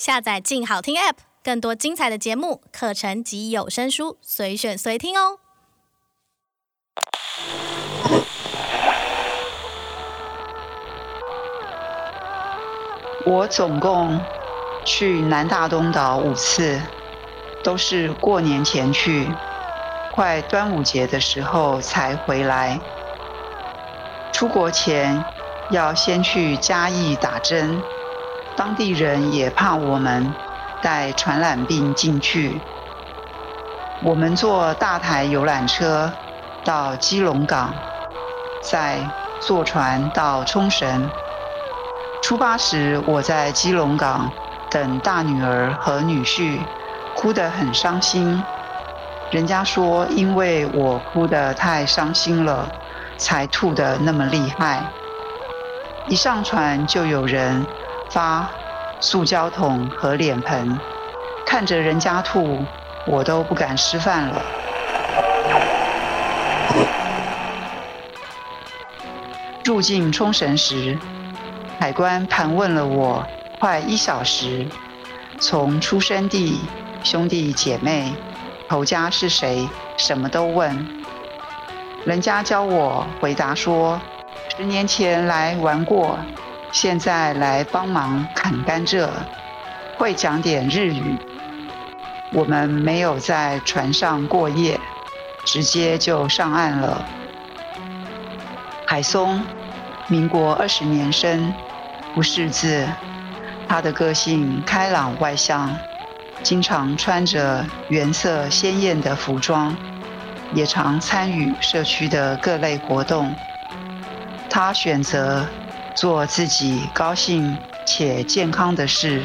下载“静好听 ”App，更多精彩的节目、课程及有声书，随选随听哦。我总共去南大东岛五次，都是过年前去，快端午节的时候才回来。出国前要先去嘉义打针。当地人也怕我们带传染病进去。我们坐大台游览车到基隆港，再坐船到冲绳。出发时，我在基隆港等大女儿和女婿，哭得很伤心。人家说，因为我哭得太伤心了，才吐得那么厉害。一上船就有人。发塑胶桶和脸盆，看着人家吐，我都不敢吃饭了。入境冲绳时，海关盘问了我快一小时，从出生地、兄弟姐妹、头家是谁，什么都问。人家教我回答说，十年前来玩过。现在来帮忙砍甘蔗，会讲点日语。我们没有在船上过夜，直接就上岸了。海松，民国二十年生，不识字。他的个性开朗外向，经常穿着原色鲜艳的服装，也常参与社区的各类活动。他选择。做自己高兴且健康的事。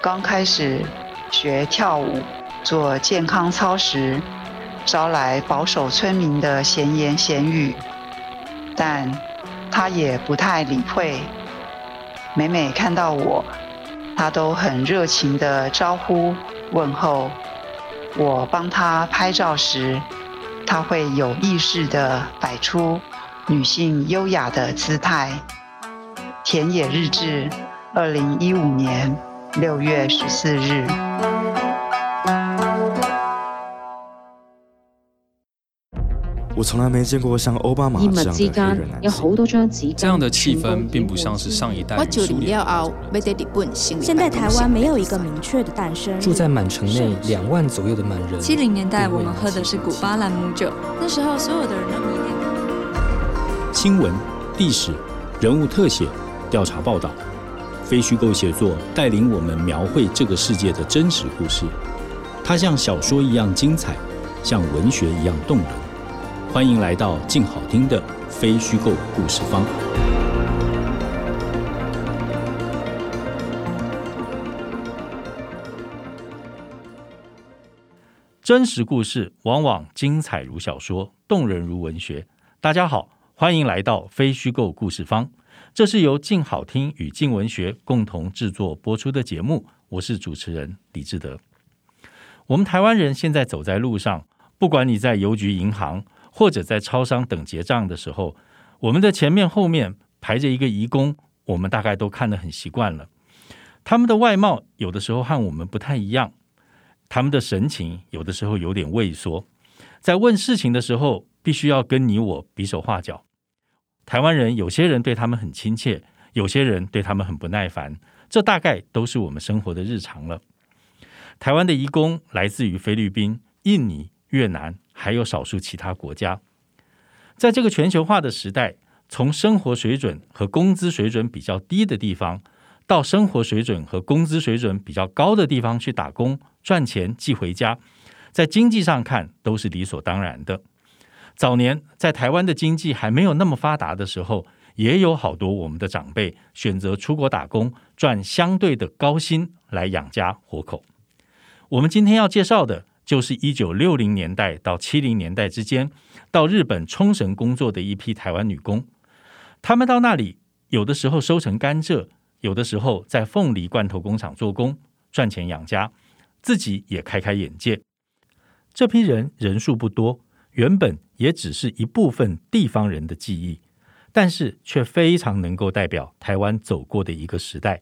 刚开始学跳舞、做健康操时，招来保守村民的闲言闲语，但他也不太理会。每每看到我，他都很热情地招呼问候。我帮他拍照时，他会有意识地摆出女性优雅的姿态。田野日志，二零一五年六月十四日。我从来没见过像奥巴马这样的黑人男性。这样的气氛并不像是上一代人树立的。现在台湾没有一个明确的诞生。住在满城内两万左右的满人。七零年代我们喝的是古巴兰姆酒，那时候所有的人都迷恋。新闻、历史、人物特写。调查报道，非虚构写作带领我们描绘这个世界的真实故事。它像小说一样精彩，像文学一样动人。欢迎来到静好听的非虚构故事方。真实故事往往精彩如小说，动人如文学。大家好，欢迎来到非虚构故事方。这是由静好听与静文学共同制作播出的节目，我是主持人李志德。我们台湾人现在走在路上，不管你在邮局、银行或者在超商等结账的时候，我们的前面后面排着一个移工，我们大概都看得很习惯了。他们的外貌有的时候和我们不太一样，他们的神情有的时候有点畏缩，在问事情的时候，必须要跟你我比手画脚。台湾人有些人对他们很亲切，有些人对他们很不耐烦，这大概都是我们生活的日常了。台湾的移工来自于菲律宾、印尼、越南，还有少数其他国家。在这个全球化的时代，从生活水准和工资水准比较低的地方，到生活水准和工资水准比较高的地方去打工赚钱寄回家，在经济上看都是理所当然的。早年在台湾的经济还没有那么发达的时候，也有好多我们的长辈选择出国打工，赚相对的高薪来养家活口。我们今天要介绍的，就是一九六零年代到七零年代之间到日本冲绳工作的一批台湾女工。她们到那里，有的时候收成甘蔗，有的时候在凤梨罐头工厂做工，赚钱养家，自己也开开眼界。这批人人数不多。原本也只是一部分地方人的记忆，但是却非常能够代表台湾走过的一个时代。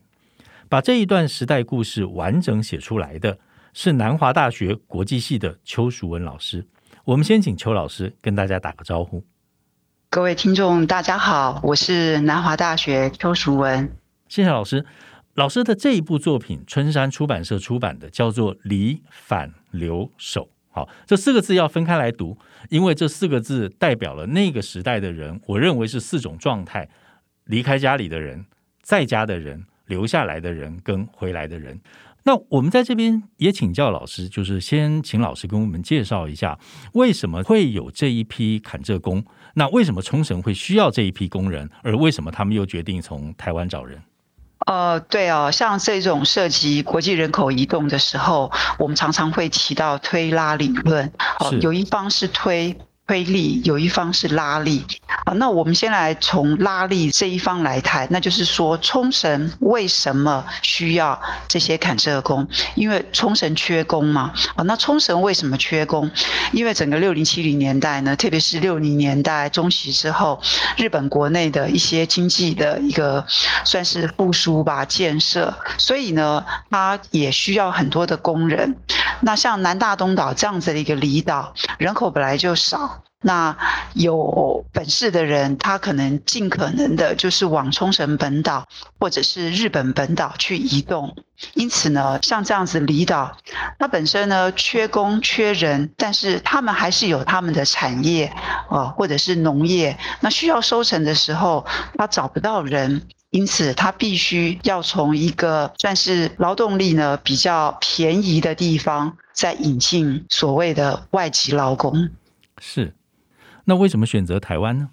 把这一段时代故事完整写出来的是南华大学国际系的邱淑文老师。我们先请邱老师跟大家打个招呼。各位听众，大家好，我是南华大学邱淑文。谢谢老师。老师的这一部作品，春山出版社出版的，叫做《离反留守》。好，这四个字要分开来读，因为这四个字代表了那个时代的人。我认为是四种状态：离开家里的人，在家的人，留下来的人，跟回来的人。那我们在这边也请教老师，就是先请老师跟我们介绍一下，为什么会有这一批砍蔗工？那为什么冲绳会需要这一批工人？而为什么他们又决定从台湾找人？呃，对哦，像这种涉及国际人口移动的时候，我们常常会提到推拉理论。哦，有一方是推。推力有一方是拉力啊，那我们先来从拉力这一方来谈，那就是说冲绳为什么需要这些坎车工？因为冲绳缺工嘛啊，那冲绳为什么缺工？因为整个六零七零年代呢，特别是六零年代中期之后，日本国内的一些经济的一个算是复苏吧，建设，所以呢，它也需要很多的工人。那像南大东岛这样子的一个离岛，人口本来就少，那有本事的人，他可能尽可能的就是往冲绳本岛或者是日本本岛去移动。因此呢，像这样子离岛，它本身呢缺工缺人，但是他们还是有他们的产业啊，或者是农业，那需要收成的时候，他找不到人。因此，他必须要从一个算是劳动力呢比较便宜的地方，再引进所谓的外籍劳工。是，那为什么选择台湾呢？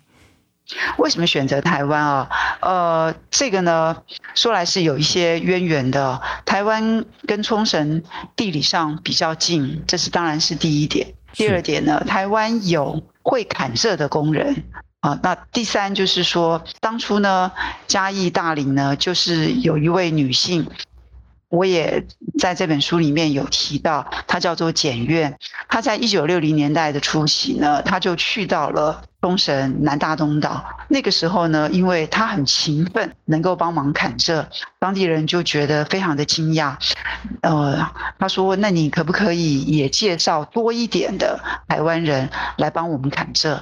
为什么选择台湾啊？呃，这个呢，说来是有一些渊源的。台湾跟冲绳地理上比较近，这是当然是第一点。第二点呢，台湾有会砍蔗的工人。啊，那第三就是说，当初呢，嘉义大林呢，就是有一位女性，我也在这本书里面有提到，他叫做简苑。她在一九六零年代的初期呢，他就去到了东神南大东岛。那个时候呢，因为他很勤奋，能够帮忙砍蔗，当地人就觉得非常的惊讶。呃，他说：“那你可不可以也介绍多一点的台湾人来帮我们砍蔗？”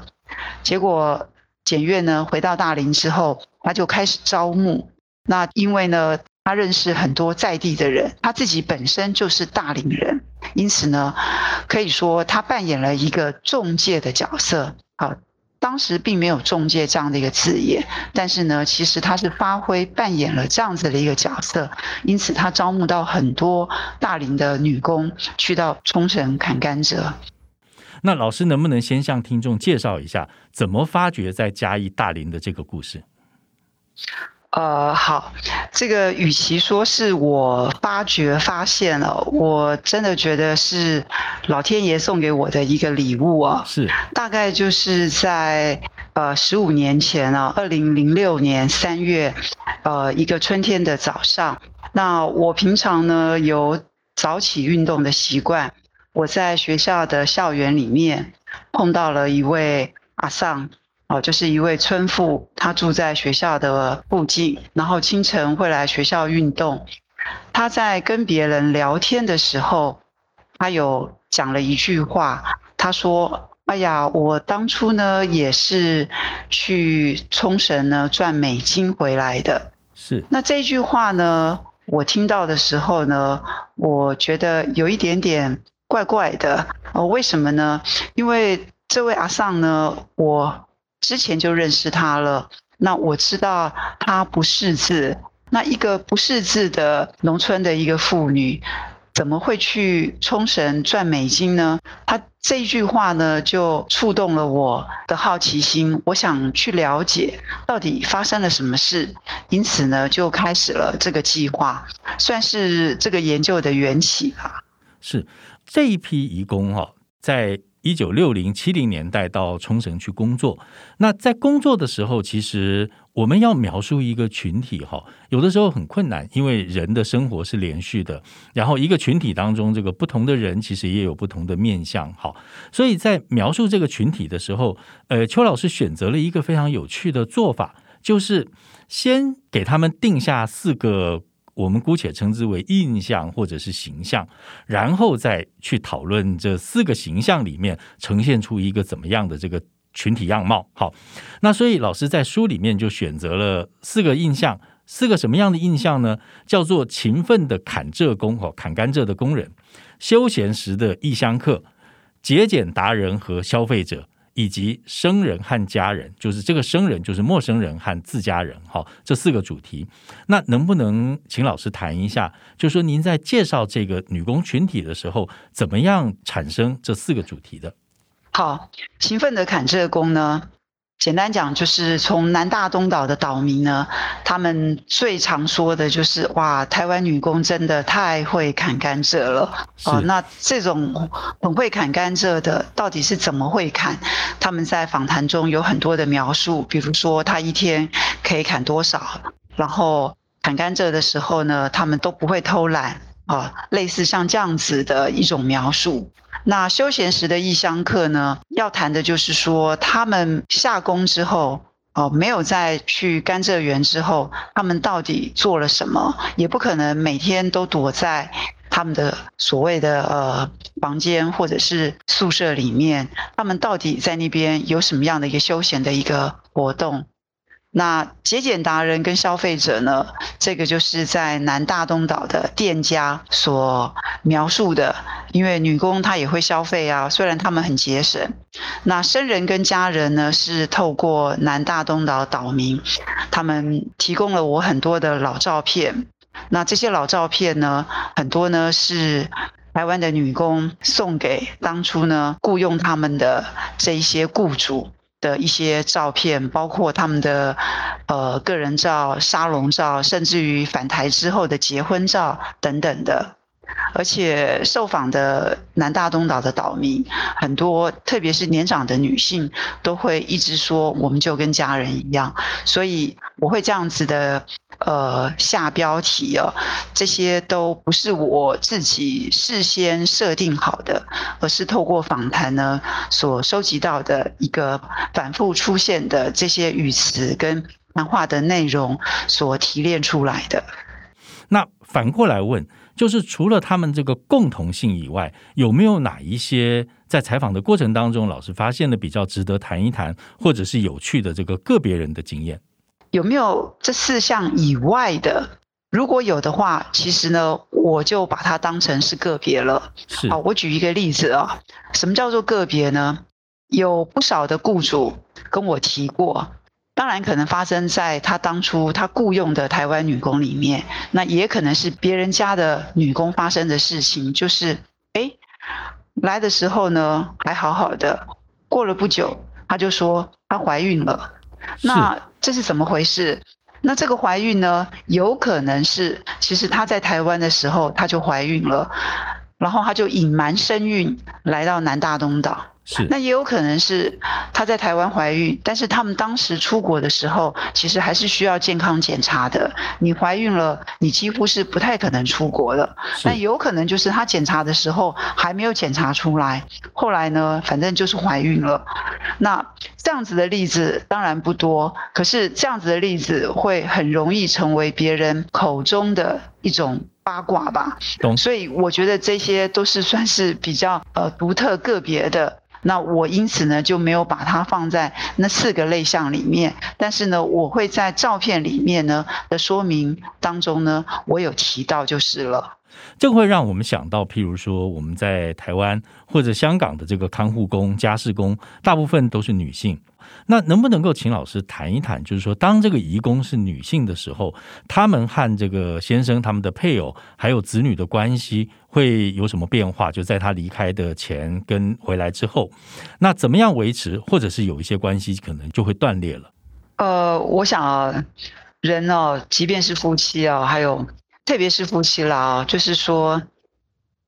结果检阅呢，回到大林之后，他就开始招募。那因为呢，他认识很多在地的人，他自己本身就是大龄人，因此呢，可以说他扮演了一个中介的角色。好，当时并没有中介这样的一个字眼，但是呢，其实他是发挥扮演了这样子的一个角色，因此他招募到很多大龄的女工去到冲绳砍甘蔗。那老师能不能先向听众介绍一下，怎么发掘在嘉义大林的这个故事？呃，好，这个与其说是我发掘发现了，我真的觉得是老天爷送给我的一个礼物啊。是，大概就是在呃十五年前啊，二零零六年三月，呃一个春天的早上，那我平常呢有早起运动的习惯。我在学校的校园里面碰到了一位阿桑，哦，就是一位村妇，她住在学校的附近，然后清晨会来学校运动。她在跟别人聊天的时候，她有讲了一句话，她说：“哎呀，我当初呢也是去冲绳呢赚美金回来的。”是。那这句话呢，我听到的时候呢，我觉得有一点点。怪怪的哦，为什么呢？因为这位阿桑呢，我之前就认识他了。那我知道他不识字，那一个不识字的农村的一个妇女，怎么会去冲绳赚美金呢？他这一句话呢，就触动了我的好奇心，我想去了解到底发生了什么事。因此呢，就开始了这个计划，算是这个研究的缘起吧。是。这一批移工哈，在一九六零七零年代到冲绳去工作。那在工作的时候，其实我们要描述一个群体哈，有的时候很困难，因为人的生活是连续的。然后一个群体当中，这个不同的人其实也有不同的面向哈。所以在描述这个群体的时候，呃，邱老师选择了一个非常有趣的做法，就是先给他们定下四个我们姑且称之为印象或者是形象，然后再去讨论这四个形象里面呈现出一个怎么样的这个群体样貌。好，那所以老师在书里面就选择了四个印象，四个什么样的印象呢？叫做勤奋的砍蔗工哦，砍甘蔗的工人，休闲时的异乡客，节俭达人和消费者。以及生人和家人，就是这个生人就是陌生人和自家人，好，这四个主题。那能不能请老师谈一下？就说您在介绍这个女工群体的时候，怎么样产生这四个主题的？好，勤奋的砍蔗工呢？简单讲，就是从南大东岛的岛民呢，他们最常说的就是哇，台湾女工真的太会砍甘蔗了哦。那这种很会砍甘蔗的，到底是怎么会砍？他们在访谈中有很多的描述，比如说他一天可以砍多少，然后砍甘蔗的时候呢，他们都不会偷懒啊，类似像这样子的一种描述。那休闲时的异乡客呢，要谈的就是说，他们下工之后，哦，没有再去甘蔗园之后，他们到底做了什么？也不可能每天都躲在他们的所谓的呃房间或者是宿舍里面，他们到底在那边有什么样的一个休闲的一个活动？那节俭达人跟消费者呢，这个就是在南大东岛的店家所描述的。因为女工她也会消费啊，虽然他们很节省。那生人跟家人呢，是透过南大东岛岛民，他们提供了我很多的老照片。那这些老照片呢，很多呢是台湾的女工送给当初呢雇佣他们的这一些雇主。的一些照片，包括他们的呃个人照、沙龙照，甚至于返台之后的结婚照等等的。而且受访的南大东岛的岛民很多，特别是年长的女性，都会一直说我们就跟家人一样。所以我会这样子的呃下标题哦，这些都不是我自己事先设定好的，而是透过访谈呢所收集到的一个反复出现的这些语词跟谈话的内容所提炼出来的。那反过来问。就是除了他们这个共同性以外，有没有哪一些在采访的过程当中，老师发现的比较值得谈一谈，或者是有趣的这个个别人的经验？有没有这四项以外的？如果有的话，其实呢，我就把它当成是个别了。是。好，我举一个例子啊，什么叫做个别呢？有不少的雇主跟我提过。当然可能发生在他当初他雇佣的台湾女工里面，那也可能是别人家的女工发生的事情。就是，哎，来的时候呢还好好的，过了不久，她就说她怀孕了。那这是怎么回事？那这个怀孕呢，有可能是其实她在台湾的时候她就怀孕了，然后她就隐瞒身孕来到南大东岛。是，那也有可能是她在台湾怀孕，但是他们当时出国的时候，其实还是需要健康检查的。你怀孕了，你几乎是不太可能出国的。那有可能就是她检查的时候还没有检查出来，后来呢，反正就是怀孕了。那这样子的例子当然不多，可是这样子的例子会很容易成为别人口中的一种八卦吧。懂。所以我觉得这些都是算是比较呃独特个别的。那我因此呢就没有把它放在那四个类项里面，但是呢，我会在照片里面呢的说明当中呢，我有提到就是了。这会让我们想到，譬如说我们在台湾或者香港的这个看护工、家事工，大部分都是女性。那能不能够请老师谈一谈，就是说，当这个移工是女性的时候，他们和这个先生、他们的配偶还有子女的关系会有什么变化？就在他离开的前跟回来之后，那怎么样维持，或者是有一些关系可能就会断裂了？呃，我想啊，人哦，即便是夫妻啊，还有特别是夫妻啦，就是说。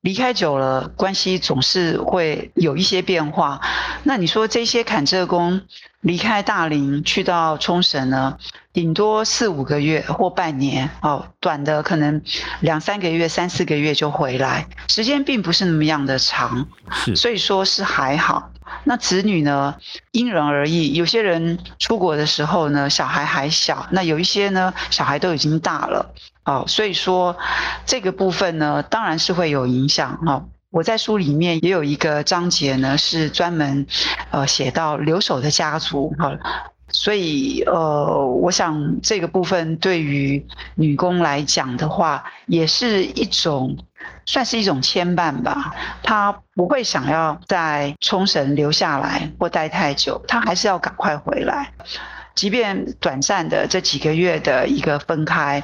离开久了，关系总是会有一些变化。那你说这些砍蔗工离开大林去到冲绳呢？顶多四五个月或半年哦，短的可能两三个月、三四个月就回来，时间并不是那么样的长。是，所以说是还好。那子女呢？因人而异。有些人出国的时候呢，小孩还小；那有一些呢，小孩都已经大了。哦，所以说这个部分呢，当然是会有影响哈。我在书里面也有一个章节呢，是专门呃写到留守的家族哈，所以呃，我想这个部分对于女工来讲的话，也是一种算是一种牵绊吧。她不会想要在冲绳留下来或待太久，她还是要赶快回来，即便短暂的这几个月的一个分开。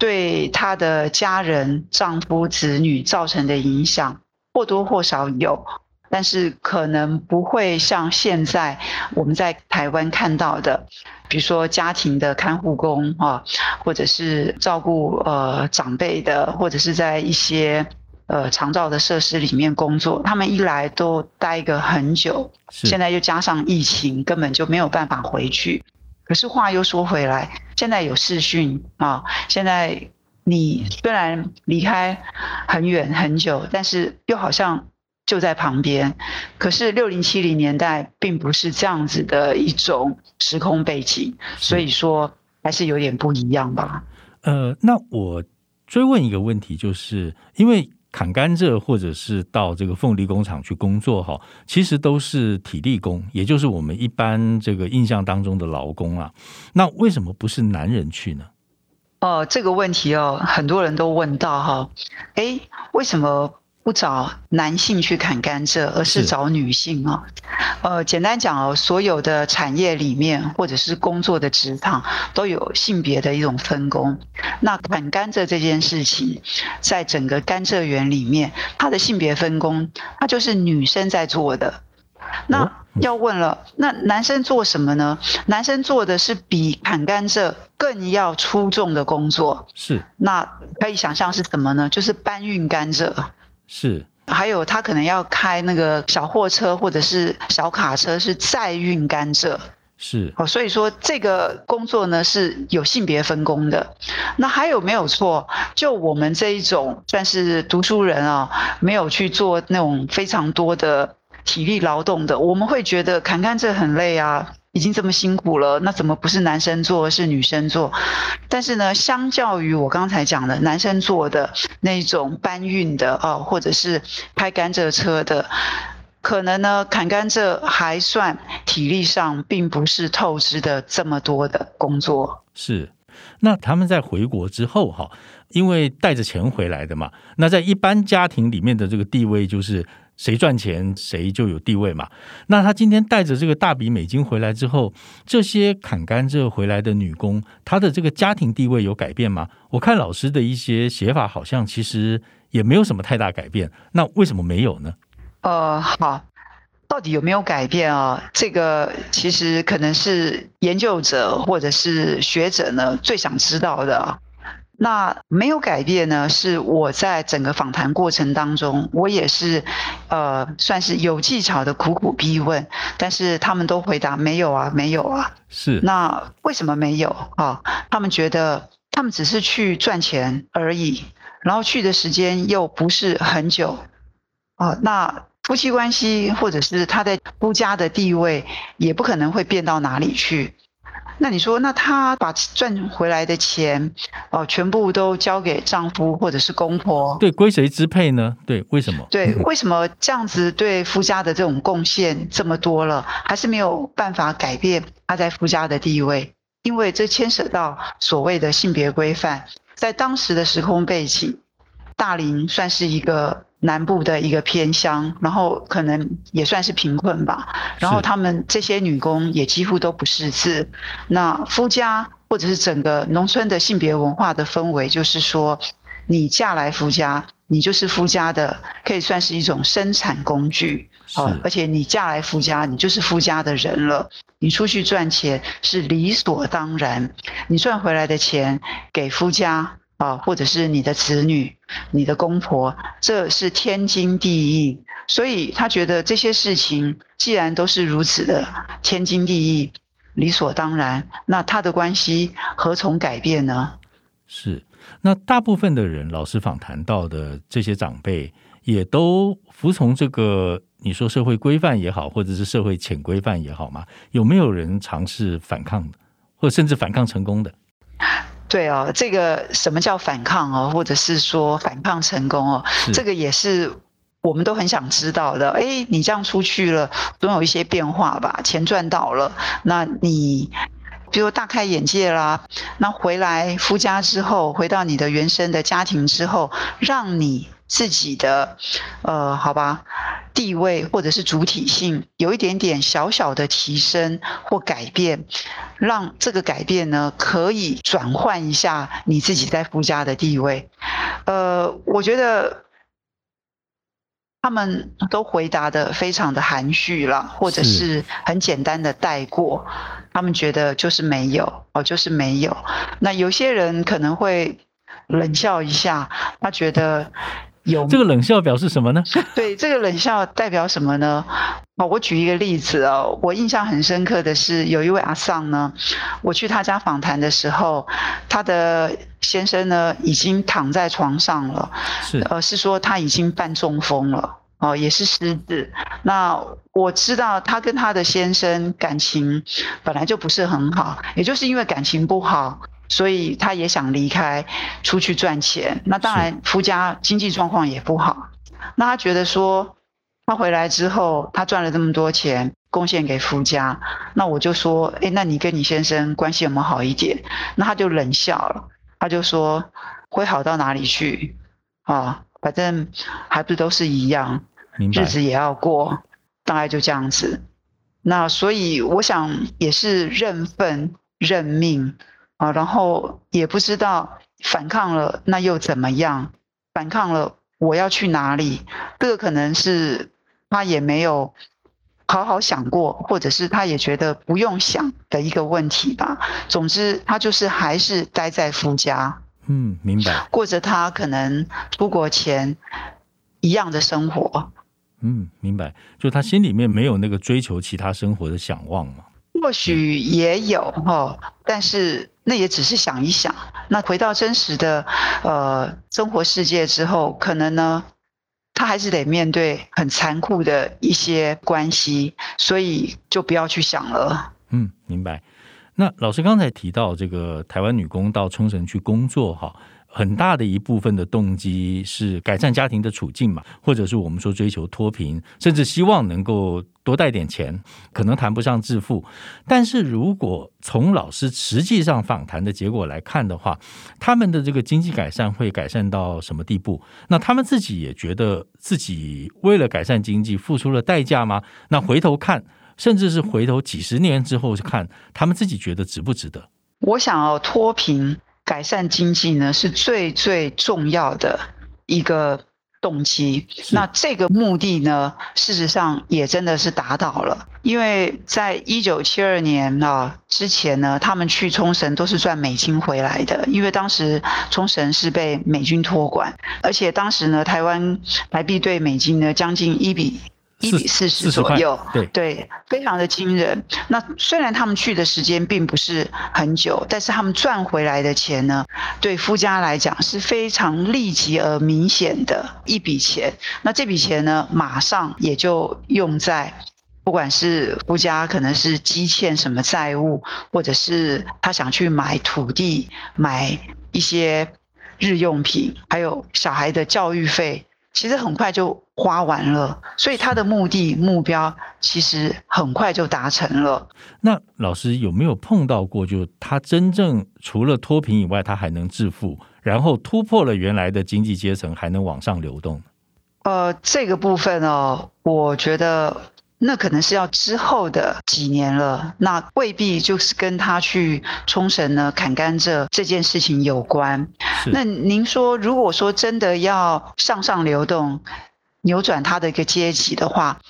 对她的家人、丈夫、子女造成的影响或多或少有，但是可能不会像现在我们在台湾看到的，比如说家庭的看护工啊，或者是照顾呃长辈的，或者是在一些呃长照的设施里面工作，他们一来都待个很久，现在又加上疫情，根本就没有办法回去。可是话又说回来，现在有视讯啊，现在你虽然离开很远很久，但是又好像就在旁边。可是六零七零年代并不是这样子的一种时空背景，所以说还是有点不一样吧。呃，那我追问一个问题，就是因为。砍甘蔗，或者是到这个凤梨工厂去工作，哈，其实都是体力工，也就是我们一般这个印象当中的劳工啊。那为什么不是男人去呢？哦，这个问题哦，很多人都问到哈，诶，为什么？不找男性去砍甘蔗，而是找女性啊。呃，简单讲哦，所有的产业里面或者是工作的职场都有性别的一种分工。那砍甘蔗这件事情，在整个甘蔗园里面，它的性别分工，它就是女生在做的。那要问了，那男生做什么呢？男生做的是比砍甘蔗更要出众的工作。是。那可以想象是什么呢？就是搬运甘蔗。是，还有他可能要开那个小货车或者是小卡车，是载运甘蔗。是，哦，所以说这个工作呢是有性别分工的。那还有没有错？就我们这一种算是读书人啊，没有去做那种非常多的体力劳动的，我们会觉得砍甘蔗很累啊。已经这么辛苦了，那怎么不是男生做，是女生做？但是呢，相较于我刚才讲的男生做的那种搬运的哦，或者是开甘蔗车的，可能呢，砍甘蔗还算体力上并不是透支的这么多的工作。是，那他们在回国之后哈，因为带着钱回来的嘛，那在一般家庭里面的这个地位就是。谁赚钱谁就有地位嘛。那他今天带着这个大笔美金回来之后，这些砍甘蔗回来的女工，她的这个家庭地位有改变吗？我看老师的一些写法，好像其实也没有什么太大改变。那为什么没有呢？呃，好，到底有没有改变啊？这个其实可能是研究者或者是学者呢最想知道的。那没有改变呢？是我在整个访谈过程当中，我也是，呃，算是有技巧的苦苦逼问，但是他们都回答没有啊，没有啊。是。那为什么没有啊？他们觉得他们只是去赚钱而已，然后去的时间又不是很久，啊，那夫妻关系或者是他在夫家的地位也不可能会变到哪里去。那你说，那她把赚回来的钱，哦，全部都交给丈夫或者是公婆？对，归谁支配呢？对，为什么？对，为什么这样子对夫家的这种贡献这么多了，还是没有办法改变她在夫家的地位？因为这牵涉到所谓的性别规范，在当时的时空背景，大龄算是一个。南部的一个偏乡，然后可能也算是贫困吧。然后他们这些女工也几乎都不识字。那夫家或者是整个农村的性别文化的氛围，就是说，你嫁来夫家，你就是夫家的，可以算是一种生产工具。哦，而且你嫁来夫家，你就是夫家的人了。你出去赚钱是理所当然，你赚回来的钱给夫家。啊，或者是你的子女、你的公婆，这是天经地义。所以他觉得这些事情既然都是如此的天经地义、理所当然，那他的关系何从改变呢？是，那大部分的人，老师访谈到的这些长辈，也都服从这个你说社会规范也好，或者是社会潜规范也好吗？有没有人尝试反抗的，或甚至反抗成功的？对哦，这个什么叫反抗哦，或者是说反抗成功哦，这个也是我们都很想知道的。哎，你这样出去了，总有一些变化吧？钱赚到了，那你比如大开眼界啦，那回来夫家之后，回到你的原生的家庭之后，让你自己的呃，好吧，地位或者是主体性有一点点小小的提升或改变。让这个改变呢，可以转换一下你自己在夫家的地位。呃，我觉得他们都回答的非常的含蓄了，或者是很简单的带过。他们觉得就是没有哦，就是没有。那有些人可能会冷笑一下，他觉得。有这个冷笑表示什么呢？对，这个冷笑代表什么呢？哦，我举一个例子哦，我印象很深刻的是，有一位阿桑呢，我去他家访谈的时候，他的先生呢已经躺在床上了，是呃，是说他已经半中风了哦，也是失智。那我知道他跟他的先生感情本来就不是很好，也就是因为感情不好。所以他也想离开，出去赚钱。那当然，夫家经济状况也不好。那他觉得说，他回来之后，他赚了这么多钱，贡献给夫家。那我就说，诶，那你跟你先生关系有没有好一点？那他就冷笑了，他就说，会好到哪里去？啊，反正还不都是一样，日子也要过，大概就这样子。那所以我想，也是认份认命。啊，然后也不知道反抗了，那又怎么样？反抗了，我要去哪里？这个可能是他也没有好好想过，或者是他也觉得不用想的一个问题吧。总之，他就是还是待在夫家，嗯，明白，过着他可能出国前一样的生活。嗯，明白，就他心里面没有那个追求其他生活的想望嘛。或许也有哈，但是那也只是想一想。那回到真实的呃生活世界之后，可能呢，他还是得面对很残酷的一些关系，所以就不要去想了。嗯，明白。那老师刚才提到这个台湾女工到冲绳去工作哈。很大的一部分的动机是改善家庭的处境嘛，或者是我们说追求脱贫，甚至希望能够多带点钱，可能谈不上致富。但是如果从老师实际上访谈的结果来看的话，他们的这个经济改善会改善到什么地步？那他们自己也觉得自己为了改善经济付出了代价吗？那回头看，甚至是回头几十年之后看，他们自己觉得值不值得？我想要脱贫。改善经济呢，是最最重要的一个动机。那这个目的呢，事实上也真的是达到了。因为在一九七二年啊之前呢，他们去冲绳都是赚美金回来的，因为当时冲绳是被美军托管，而且当时呢，台湾台币兑美金呢将近一比。一比四十左右，对对，非常的惊人。那虽然他们去的时间并不是很久，但是他们赚回来的钱呢，对夫家来讲是非常立即而明显的一笔钱。那这笔钱呢，马上也就用在，不管是夫家可能是积欠什么债务，或者是他想去买土地、买一些日用品，还有小孩的教育费。其实很快就花完了，所以他的目的目标其实很快就达成了。那老师有没有碰到过，就他真正除了脱贫以外，他还能致富，然后突破了原来的经济阶层，还能往上流动？呃，这个部分哦，我觉得。那可能是要之后的几年了，那未必就是跟他去冲绳呢砍甘蔗这件事情有关。那您说，如果说真的要向上流动，扭转他的一个阶级的话，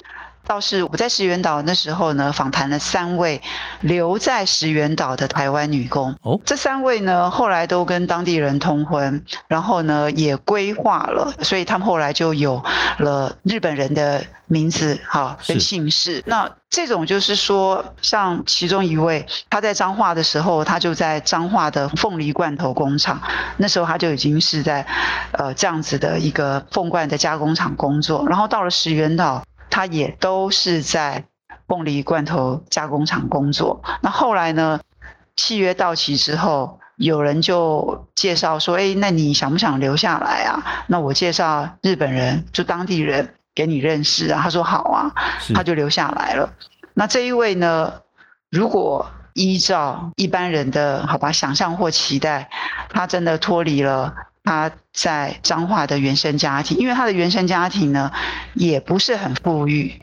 倒是我在石垣岛那时候呢，访谈了三位留在石垣岛的台湾女工。哦，这三位呢，后来都跟当地人通婚，然后呢也规划了，所以他们后来就有了日本人的名字，哈，跟姓氏。那这种就是说，像其中一位，他在彰化的时候，他就在彰化的凤梨罐头工厂，那时候他就已经是在呃这样子的一个凤罐的加工厂工作，然后到了石垣岛。他也都是在凤梨罐头加工厂工作。那后来呢，契约到期之后，有人就介绍说：“哎，那你想不想留下来啊？”那我介绍日本人，就当地人给你认识啊。他说：“好啊。”他就留下来了。那这一位呢？如果依照一般人的好吧想象或期待，他真的脱离了他在彰化的原生家庭，因为他的原生家庭呢也不是很富裕，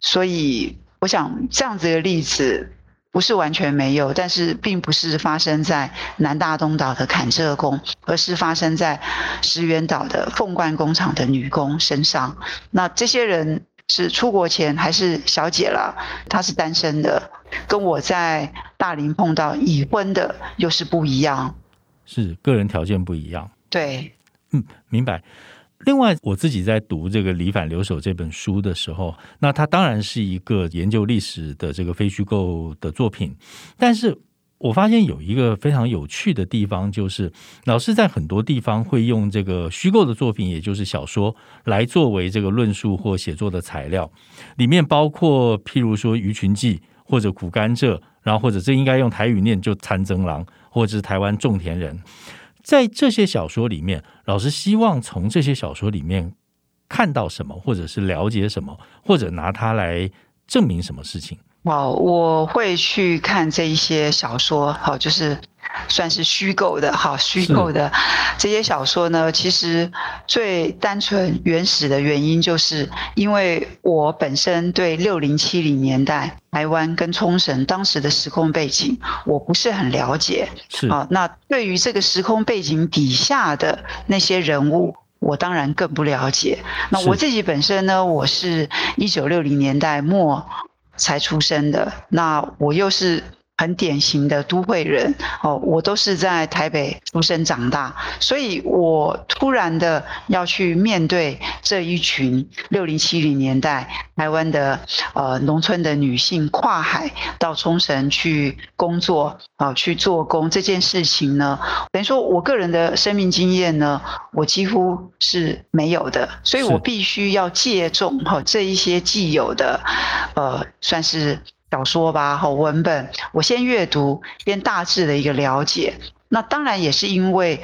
所以我想这样子的例子不是完全没有，但是并不是发生在南大东岛的崁社工，而是发生在石垣岛的凤冠工厂的女工身上。那这些人是出国前还是小姐了？她是单身的。跟我在大林碰到已婚的又是不一样，是个人条件不一样。对，嗯，明白。另外，我自己在读这个《离反留守》这本书的时候，那它当然是一个研究历史的这个非虚构的作品，但是我发现有一个非常有趣的地方，就是老师在很多地方会用这个虚构的作品，也就是小说，来作为这个论述或写作的材料，里面包括譬如说《鱼群记》。或者苦甘蔗，然后或者这应该用台语念就参增郎，或者是台湾种田人，在这些小说里面，老师希望从这些小说里面看到什么，或者是了解什么，或者拿它来证明什么事情。哇，我会去看这一些小说，好，就是。算是虚构的，好，虚构的这些小说呢，其实最单纯原始的原因，就是因为我本身对六零七零年代台湾跟冲绳当时的时空背景，我不是很了解。是啊，那对于这个时空背景底下的那些人物，我当然更不了解。那我自己本身呢，我是一九六零年代末才出生的，那我又是。很典型的都会人哦，我都是在台北出生长大，所以我突然的要去面对这一群六零七零年代台湾的呃农村的女性跨海到冲绳去工作啊、呃、去做工这件事情呢，等于说我个人的生命经验呢，我几乎是没有的，所以我必须要借重哈这一些既有的呃算是。小说吧，好文本，我先阅读，先大致的一个了解。那当然也是因为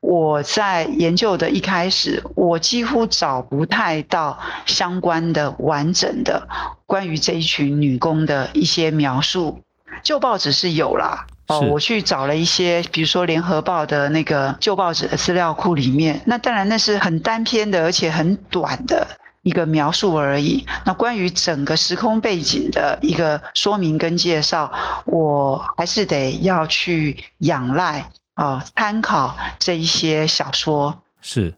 我在研究的一开始，我几乎找不太到相关的完整的关于这一群女工的一些描述。旧报纸是有啦，哦，我去找了一些，比如说联合报的那个旧报纸的资料库里面，那当然那是很单篇的，而且很短的。一个描述而已。那关于整个时空背景的一个说明跟介绍，我还是得要去仰赖啊，参考这一些小说。是。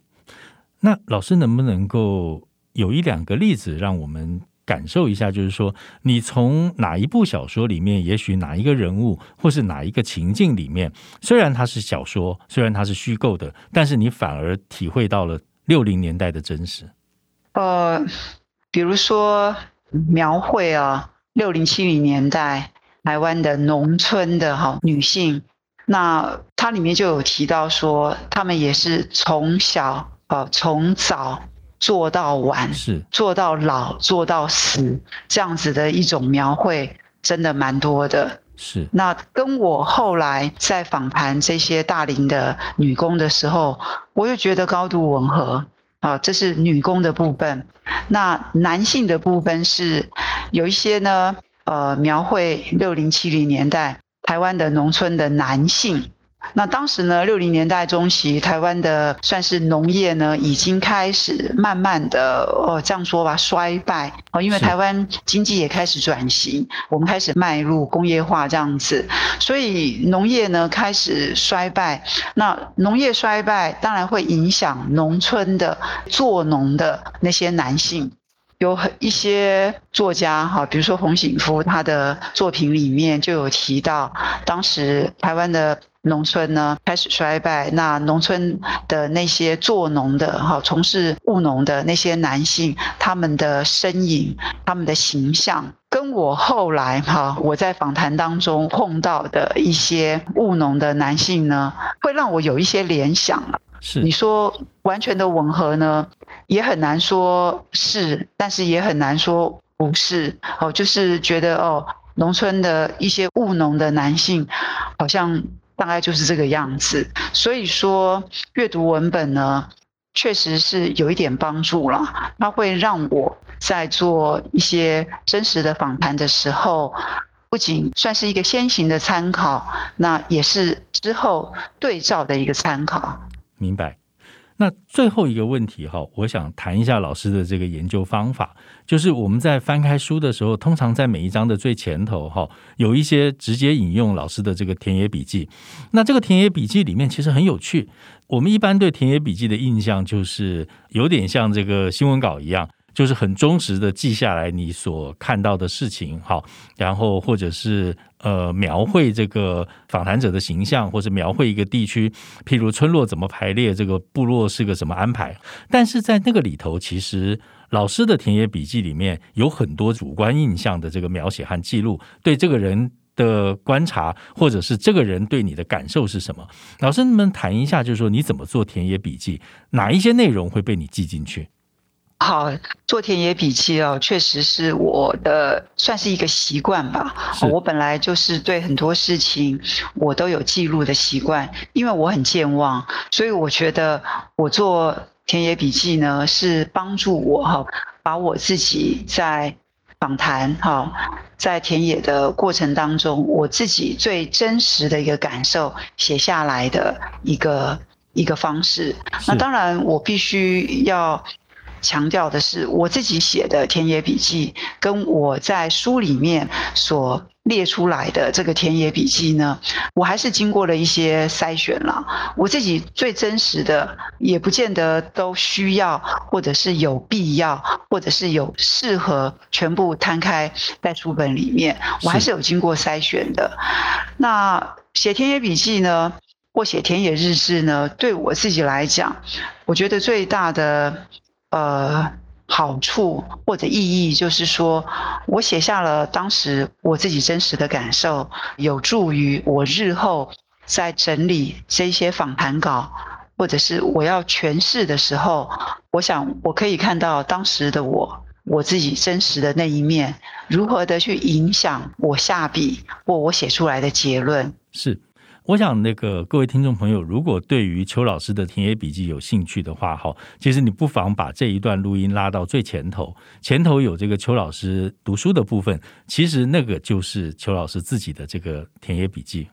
那老师能不能够有一两个例子，让我们感受一下？就是说，你从哪一部小说里面，也许哪一个人物，或是哪一个情境里面，虽然它是小说，虽然它是虚构的，但是你反而体会到了六零年代的真实。呃，比如说描绘啊，六零七零年代台湾的农村的哈女性，那它里面就有提到说，她们也是从小呃从早做到晚，是做到老做到死这样子的一种描绘，真的蛮多的。是那跟我后来在访谈这些大龄的女工的时候，我又觉得高度吻合。啊，这是女工的部分。那男性的部分是有一些呢，呃，描绘六零七零年代台湾的农村的男性。那当时呢，六零年代中期，台湾的算是农业呢，已经开始慢慢的，哦，这样说吧，衰败哦，因为台湾经济也开始转型，我们开始迈入工业化这样子，所以农业呢开始衰败。那农业衰败，当然会影响农村的做农的那些男性。有很一些作家哈，比如说洪醒夫，他的作品里面就有提到，当时台湾的。农村呢开始衰败，那农村的那些做农的哈，从事务农的那些男性，他们的身影、他们的形象，跟我后来哈我在访谈当中碰到的一些务农的男性呢，会让我有一些联想了。是你说完全的吻合呢，也很难说是，但是也很难说不是。哦，就是觉得哦，农村的一些务农的男性，好像。大概就是这个样子。所以说，阅读文本呢，确实是有一点帮助了。它会让我在做一些真实的访谈的时候，不仅算是一个先行的参考，那也是之后对照的一个参考。明白。那最后一个问题哈，我想谈一下老师的这个研究方法，就是我们在翻开书的时候，通常在每一章的最前头哈，有一些直接引用老师的这个田野笔记。那这个田野笔记里面其实很有趣，我们一般对田野笔记的印象就是有点像这个新闻稿一样。就是很忠实的记下来你所看到的事情，好，然后或者是呃描绘这个访谈者的形象，或者描绘一个地区，譬如村落怎么排列，这个部落是个什么安排。但是在那个里头，其实老师的田野笔记里面有很多主观印象的这个描写和记录，对这个人的观察，或者是这个人对你的感受是什么？老师们谈一下，就是说你怎么做田野笔记，哪一些内容会被你记进去？好，做田野笔记哦，确实是我的算是一个习惯吧。我本来就是对很多事情我都有记录的习惯，因为我很健忘，所以我觉得我做田野笔记呢，是帮助我哈，把我自己在访谈哈，在田野的过程当中，我自己最真实的一个感受写下来的一个一个方式。那当然，我必须要。强调的是，我自己写的田野笔记，跟我在书里面所列出来的这个田野笔记呢，我还是经过了一些筛选了。我自己最真实的，也不见得都需要，或者是有必要，或者是有适合全部摊开在书本里面。我还是有经过筛选的。那写田野笔记呢，或写田野日志呢，对我自己来讲，我觉得最大的。呃，好处或者意义就是说，我写下了当时我自己真实的感受，有助于我日后在整理这些访谈稿，或者是我要诠释的时候，我想我可以看到当时的我，我自己真实的那一面，如何的去影响我下笔或我写出来的结论。是。我想，那个各位听众朋友，如果对于邱老师的田野笔记有兴趣的话，哈，其实你不妨把这一段录音拉到最前头，前头有这个邱老师读书的部分，其实那个就是邱老师自己的这个田野笔记。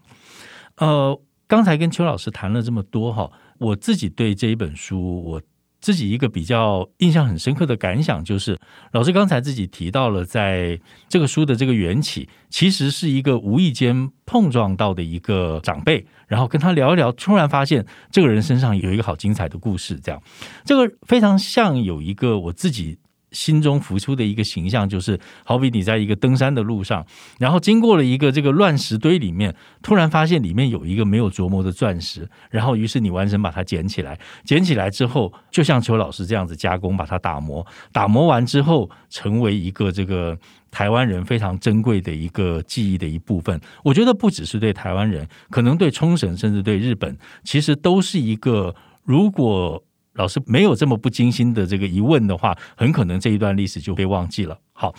呃，刚才跟邱老师谈了这么多，哈，我自己对这一本书，我。自己一个比较印象很深刻的感想就是，老师刚才自己提到了，在这个书的这个缘起，其实是一个无意间碰撞到的一个长辈，然后跟他聊一聊，突然发现这个人身上有一个好精彩的故事，这样，这个非常像有一个我自己。心中浮出的一个形象，就是好比你在一个登山的路上，然后经过了一个这个乱石堆里面，突然发现里面有一个没有琢磨的钻石，然后于是你完成把它捡起来，捡起来之后，就像邱老师这样子加工，把它打磨，打磨完之后，成为一个这个台湾人非常珍贵的一个记忆的一部分。我觉得不只是对台湾人，可能对冲绳，甚至对日本，其实都是一个如果。老师没有这么不精心的这个疑问的话，很可能这一段历史就被忘记了。好，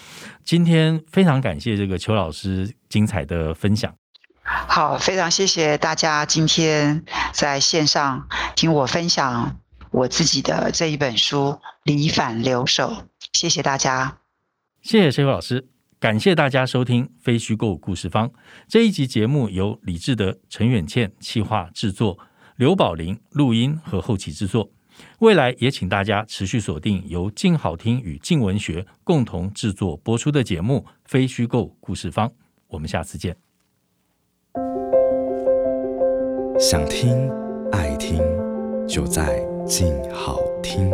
今天非常感谢这个邱老师精彩的分享。好，非常谢谢大家今天在线上听我分享我自己的这一本书《离反留守》，谢谢大家。谢谢邱老师，感谢大家收听《非虚构故事方》这一集节目，由李志德、陈远倩企划制作，刘宝林录音和后期制作。未来也请大家持续锁定由静好听与静文学共同制作播出的节目《非虚构故事方》，我们下次见。想听爱听，就在静好听。